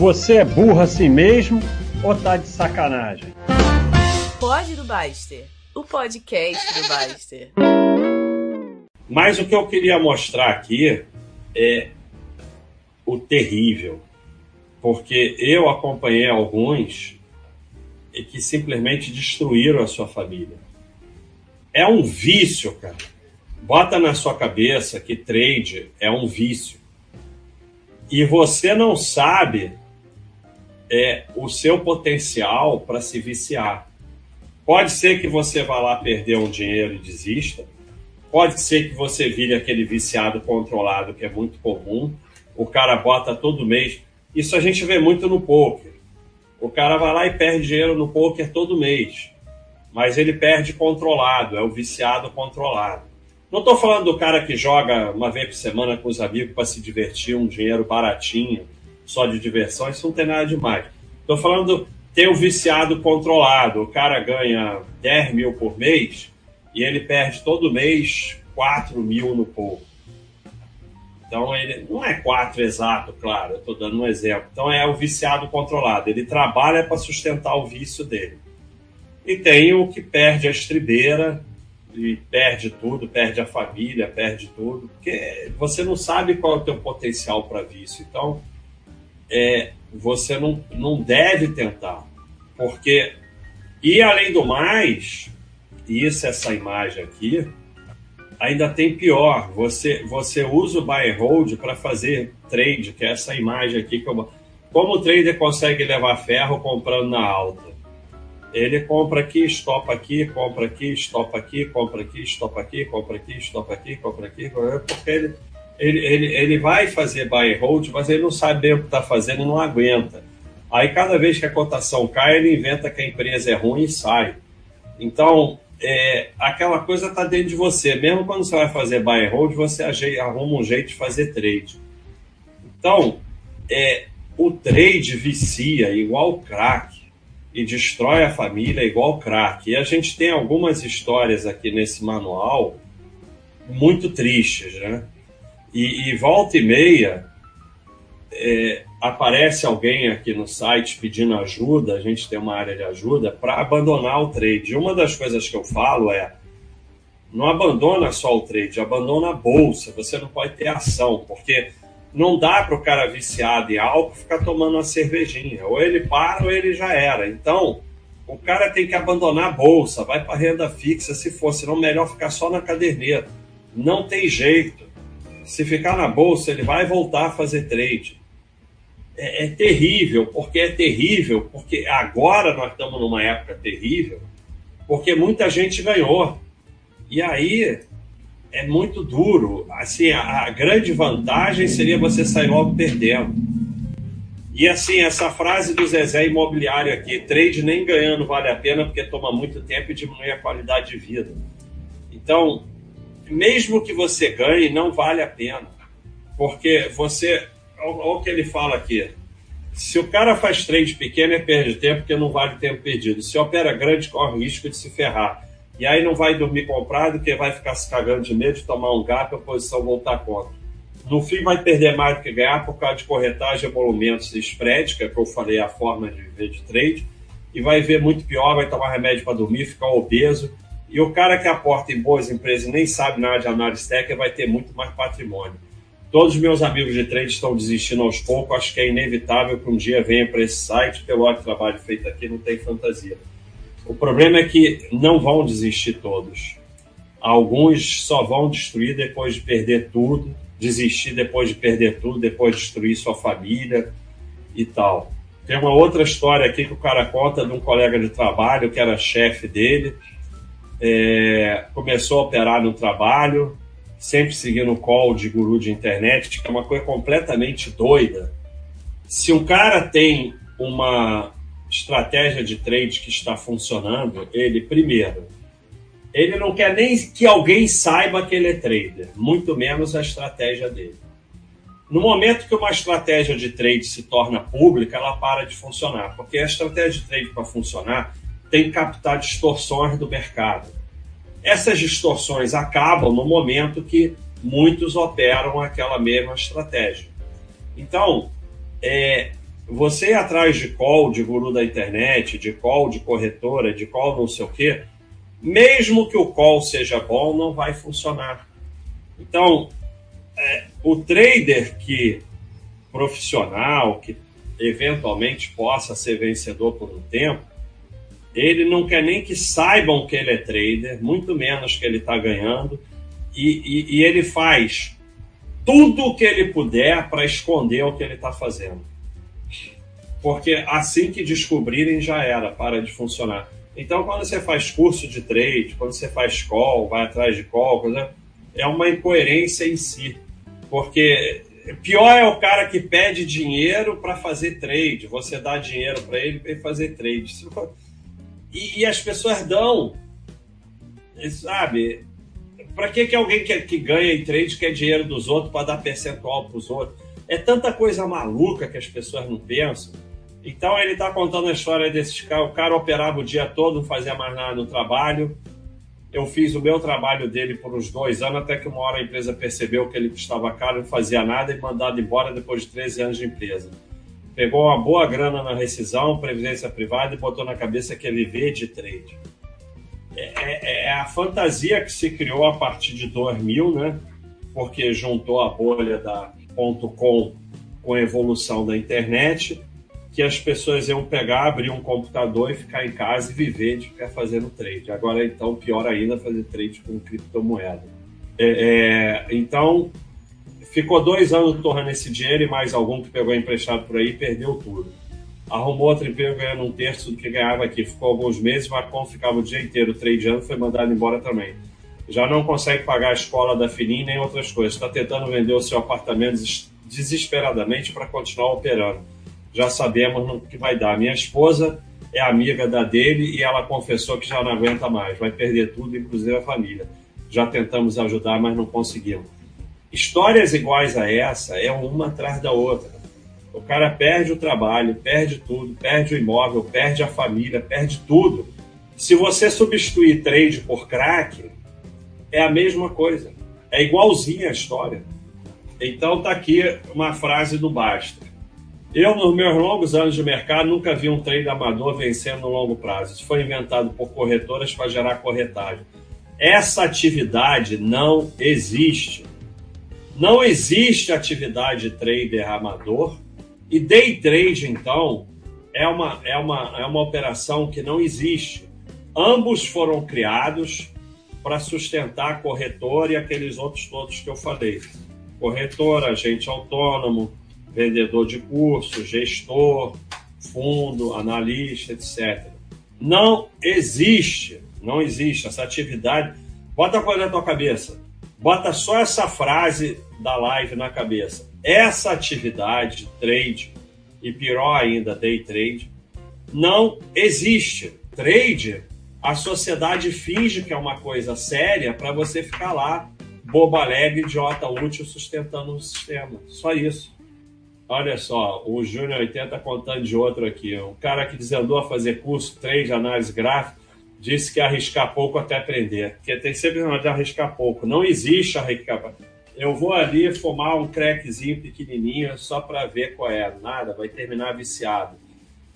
Você é burro assim mesmo ou tá de sacanagem? Pode do Baster, o podcast do Baster. Mas o que eu queria mostrar aqui é o terrível, porque eu acompanhei alguns que simplesmente destruíram a sua família. É um vício, cara. Bota na sua cabeça que trade é um vício. E você não sabe é, o seu potencial para se viciar. Pode ser que você vá lá perder um dinheiro e desista. Pode ser que você vire aquele viciado controlado que é muito comum. O cara bota todo mês. Isso a gente vê muito no poker. O cara vai lá e perde dinheiro no poker todo mês. Mas ele perde controlado, é o viciado controlado. Não estou falando do cara que joga uma vez por semana com os amigos para se divertir, um dinheiro baratinho só de diversão, isso não tem nada demais. Estou falando ter o viciado controlado. O cara ganha 10 mil por mês e ele perde todo mês 4 mil no pouco. Então, ele não é 4 exato, claro, eu estou dando um exemplo. Então, é o viciado controlado. Ele trabalha para sustentar o vício dele. E tem o que perde a estribeira, e perde tudo, perde a família, perde tudo, porque você não sabe qual é o teu potencial para vício. Então, é, você não, não deve tentar. Porque, e além do mais, isso, essa imagem aqui, ainda tem pior. Você, você usa o buy hold para fazer trade, que é essa imagem aqui. Que eu, como o trader consegue levar ferro comprando na alta? Ele compra aqui, estopa aqui, compra aqui, estopa aqui, compra aqui, estopa aqui, compra aqui, estopa aqui, compra aqui, porque ele ele, ele, ele vai fazer buy and hold, mas ele não sabe bem o que está fazendo e não aguenta. Aí, cada vez que a cotação cai, ele inventa que a empresa é ruim e sai. Então, é, aquela coisa está dentro de você. Mesmo quando você vai fazer buy and hold, você arruma um jeito de fazer trade. Então, é, o trade vicia igual crack e destrói a família igual crack. E a gente tem algumas histórias aqui nesse manual muito tristes, né? E, e volta e meia é, aparece alguém aqui no site pedindo ajuda, a gente tem uma área de ajuda, para abandonar o trade. E uma das coisas que eu falo é: não abandona só o trade, abandona a bolsa. Você não pode ter ação, porque não dá para o cara viciado em álcool ficar tomando uma cervejinha. Ou ele para ou ele já era. Então, o cara tem que abandonar a bolsa, vai para renda fixa se for, senão melhor ficar só na caderneta. Não tem jeito se ficar na bolsa, ele vai voltar a fazer trade. É, é, terrível, porque é terrível, porque agora nós estamos numa época terrível, porque muita gente ganhou. E aí é muito duro. Assim, a, a grande vantagem seria você sair logo perdendo. E assim, essa frase do Zezé Imobiliário aqui, trade nem ganhando vale a pena porque toma muito tempo e diminui a qualidade de vida. Então, mesmo que você ganhe, não vale a pena. Porque você. Olha o que ele fala aqui. Se o cara faz trade pequeno, é perde tempo, porque não vale tempo perdido. Se opera grande, corre o risco de se ferrar. E aí não vai dormir comprado, porque vai ficar se cagando de medo de tomar um gap e a posição voltar contra. No fim, vai perder mais do que ganhar por causa de corretagem, emolumentos e spread, que é que eu falei, a forma de viver de trade. E vai ver muito pior, vai tomar remédio para dormir, ficar obeso e o cara que aporta em boas empresas e nem sabe nada de análise técnica vai ter muito mais patrimônio. Todos os meus amigos de trade estão desistindo aos poucos. Acho que é inevitável que um dia venha para esse site, pelo ótimo trabalho feito aqui, não tem fantasia. O problema é que não vão desistir todos. Alguns só vão destruir depois de perder tudo, desistir depois de perder tudo, depois de destruir sua família e tal. Tem uma outra história aqui que o cara conta de um colega de trabalho que era chefe dele é, começou a operar no trabalho, sempre seguindo o call de guru de internet, que é uma coisa completamente doida. Se um cara tem uma estratégia de trade que está funcionando, ele, primeiro, ele não quer nem que alguém saiba que ele é trader, muito menos a estratégia dele. No momento que uma estratégia de trade se torna pública, ela para de funcionar, porque a estratégia de trade para funcionar tem que captar distorções do mercado. Essas distorções acabam no momento que muitos operam aquela mesma estratégia. Então, é, você ir atrás de call de guru da internet, de call de corretora, de call não sei o quê, mesmo que o call seja bom, não vai funcionar. Então, é, o trader que profissional, que eventualmente possa ser vencedor por um tempo, ele não quer nem que saibam que ele é trader, muito menos que ele está ganhando, e, e, e, ele faz tudo o que ele puder para esconder o que ele está fazendo. Porque assim que descobrirem, já era, para de funcionar. Então, quando você faz curso de trade, quando você faz call, vai atrás de call, coisa, é uma incoerência em si. Porque pior é o cara que pede dinheiro para fazer trade. Você dá dinheiro para ele para fazer trade. E, e, as pessoas dão. Sabe? Para que, que alguém que, que ganha em trade quer dinheiro dos outros para dar percentual para os outros? É tanta coisa maluca que as pessoas não pensam. Então ele está contando a história desses caras. O cara operava o dia todo, não fazia mais nada no trabalho eu fiz o meu trabalho dele por uns dois anos, até que uma hora a empresa percebeu que ele custava caro, não fazia nada e mandado embora depois de 13 anos de empresa. Pegou uma boa grana na rescisão, previdência privada e botou na cabeça que ia viver de trade. É, é, é a fantasia que se criou a partir de 2000, né? Porque juntou a bolha da .com com a evolução da internet que as pessoas iam pegar, abrir um computador e ficar em casa e viver de ficar fazendo trade. Agora, então, pior ainda, fazer trade com criptomoeda. É, é, então, ficou dois anos torrando esse dinheiro e mais algum que pegou emprestado por aí perdeu tudo. Arrumou outro emprego ganhando um terço do que ganhava aqui. Ficou alguns meses, Marcon ficava o dia inteiro tradeando, foi mandado embora também. Já não consegue pagar a escola da filhinha nem outras coisas. Está tentando vender o seu apartamento desesperadamente para continuar operando já sabemos no que vai dar. Minha esposa é amiga da dele e ela confessou que já não aguenta mais, vai perder tudo, inclusive a família. Já tentamos ajudar, mas não conseguimos. Histórias iguais a essa é uma atrás da outra. O cara perde o trabalho, perde tudo, perde o imóvel, perde a família, perde tudo. Se você substituir trade por crack, é a mesma coisa. É igualzinha a história. Então tá aqui uma frase do Basta. Eu, nos meus longos anos de mercado, nunca vi um trade amador vencendo no longo prazo. Isso foi inventado por corretoras para gerar corretagem. Essa atividade não existe. Não existe atividade trader amador. E day trade, então, é uma, é uma, é uma operação que não existe. Ambos foram criados para sustentar a corretora e aqueles outros todos que eu falei. Corretora, agente autônomo, vendedor de curso, gestor, fundo, analista, etc. Não existe, não existe essa atividade. Bota a coisa na tua cabeça. Bota só essa frase da live na cabeça. Essa atividade, trade, e pior ainda, day trade, não existe. Trade, a sociedade finge que é uma coisa séria para você ficar lá, bobo alegre, idiota útil, sustentando o sistema. Só isso. Olha só, o Júnior 80 contando de outro aqui. Um cara que desandou a fazer curso 3 de análise gráfica disse que arriscar pouco até aprender. Porque tem sempre uma de arriscar pouco. Não existe arriscar Eu vou ali fumar um crackzinho pequenininho só para ver qual é. Nada, vai terminar viciado.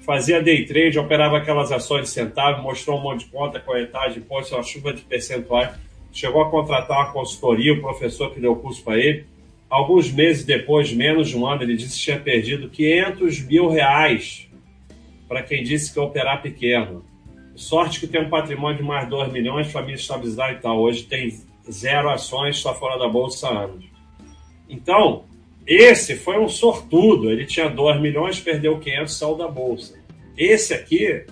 Fazia day trade, operava aquelas ações de centavo, mostrou um monte de conta, corretagem, pôs uma chuva de percentuais. Chegou a contratar uma consultoria, o professor que deu curso para ele Alguns meses depois, menos de um ano, ele disse que tinha perdido 500 mil reais para quem disse que operar pequeno. Sorte que tem um patrimônio de mais 2 milhões, família estabilizada e tal. Hoje tem zero ações, só fora da bolsa há anos. Então, esse foi um sortudo. Ele tinha 2 milhões, perdeu 500, saiu da bolsa. Esse aqui,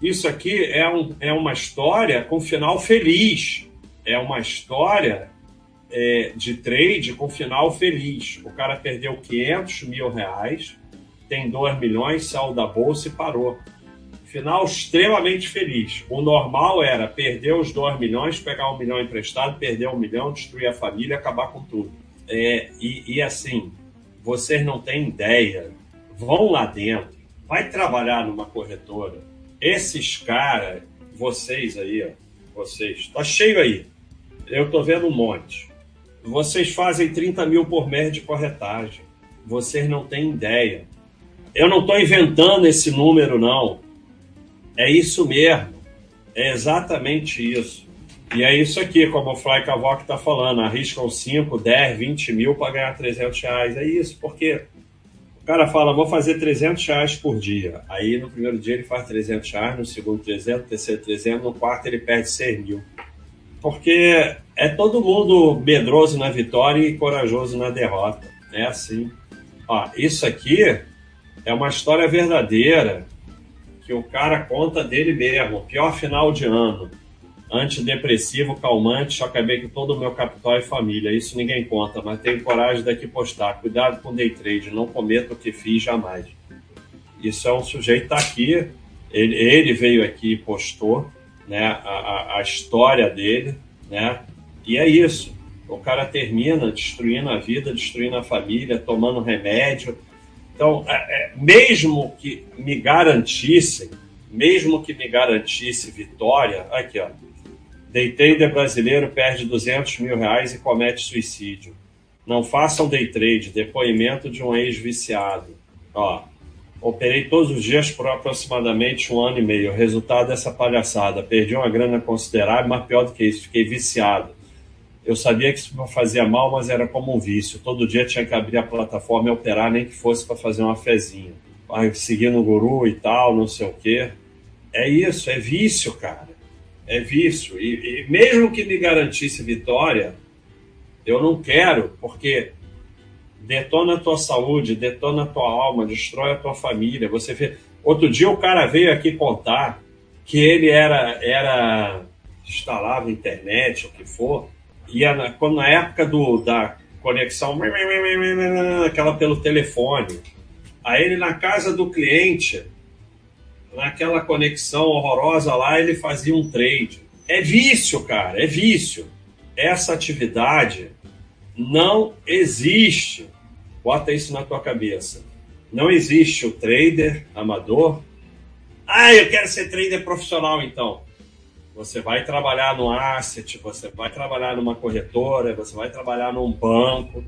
isso aqui é, um, é uma história com final feliz. É uma história é, de trade com final feliz. O cara perdeu 500 mil reais, tem 2 milhões, saiu da bolsa e parou. Final extremamente feliz. O normal era perder os 2 milhões, pegar um milhão emprestado, perder um milhão, destruir a família, acabar com tudo. É, e, e assim, vocês não têm ideia. Vão lá dentro, vai trabalhar numa corretora. Esses caras, vocês aí, ó, vocês, tá cheio aí. Eu tô vendo um monte. Vocês fazem 30 mil por mês de corretagem. Vocês não têm ideia. eu não estou inventando esse número, não. É isso mesmo. É exatamente isso. E é isso aqui, como o Fly Cavoc está falando, arriscam 5, 10, 20 mil para ganhar 300 reais. É isso, porque o cara fala, vou fazer 300 reais por dia. Aí no primeiro dia ele faz 300 reais, no segundo 300, no terceiro 300, no quarto ele perde 6 mil. Porque é todo mundo medroso na vitória e corajoso na derrota. É assim. Ó, isso aqui é uma história verdadeira que o cara conta dele mesmo. Pior final de ano antidepressivo, calmante, só acabei com todo o meu capital e família. Isso ninguém conta, mas tenho coragem daqui postar. Cuidado com day trade, não cometa o que fiz jamais. Isso é um sujeito tá aqui, ele, ele veio aqui e postou né, a, a, história dele, né? E é isso. O cara termina destruindo a vida, destruindo a família, tomando remédio. Então, é, é, mesmo que me garantissem, mesmo que me garantisse vitória, aqui ó, Day trader brasileiro perde 200 mil reais e comete suicídio. Não façam day trade. Depoimento de um ex-viciado. Ó, operei todos os dias por aproximadamente um ano e meio. Resultado dessa palhaçada. Perdi uma grana considerável, mas pior do que isso, fiquei viciado. Eu sabia que isso fazia mal, mas era como um vício. Todo dia tinha que abrir a plataforma e operar, nem que fosse para fazer uma fezinha. Seguindo o guru e tal, não sei o quê. É isso, é vício, cara é vício. E, e mesmo que me garantisse vitória, eu não quero, porque detona a tua saúde, detona a tua alma, destrói a tua família. Você vê. Outro dia o cara veio aqui contar que ele era era instalava internet, o que for, e na, quando na época do, da conexão, aquela pelo telefone, aí ele na casa do cliente naquela conexão horrorosa lá, ele fazia um trade. É vício, cara, é vício. Essa atividade não existe. Bota isso na tua cabeça. Não existe o trader amador. Ah, eu quero ser trader profissional então. Você vai trabalhar no asset, você vai trabalhar numa corretora, você vai trabalhar num banco.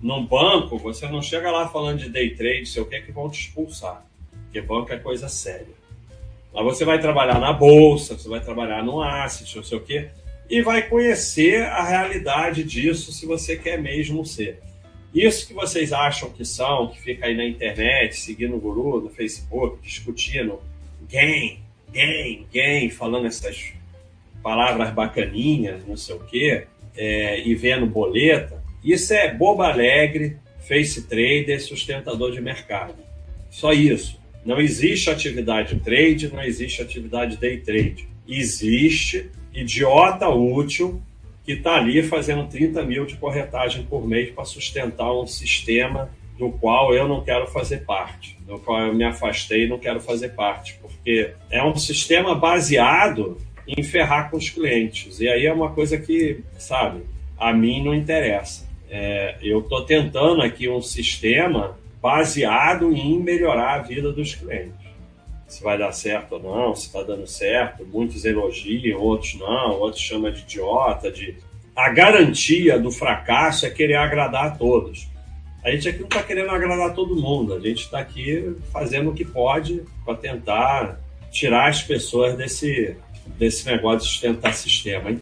Num banco, você não chega lá falando de day trade, sei o que, que vão te expulsar. Porque banco é coisa séria. Lá você vai trabalhar na bolsa, você vai trabalhar no asset, não sei o quê, e vai conhecer a realidade disso se você quer mesmo ser. Isso que vocês acham que são, que fica aí na internet, seguindo o guru no Facebook, discutindo game, game, game, falando essas palavras bacaninhas, não sei o quê, é, e vendo boleta, isso é boba alegre, face trader, sustentador de mercado. Só isso. Não existe atividade trade, não existe atividade day trade. Existe idiota útil que está ali fazendo 30 mil de corretagem por mês para sustentar um sistema do qual eu não quero fazer parte, do qual eu me afastei e não quero fazer parte, porque é um sistema baseado em ferrar com os clientes. E aí é uma coisa que, sabe, a mim não interessa. É, eu estou tentando aqui um sistema baseado em melhorar a vida dos clientes. Se vai dar certo ou não, se está dando certo, muitos elogiam, outros não, outros chamam de idiota, de a garantia do fracasso é querer agradar a todos. A gente aqui não está querendo agradar todo mundo, a gente está aqui fazendo o que pode para tentar tirar as pessoas desse, desse negócio de sustentar sistema.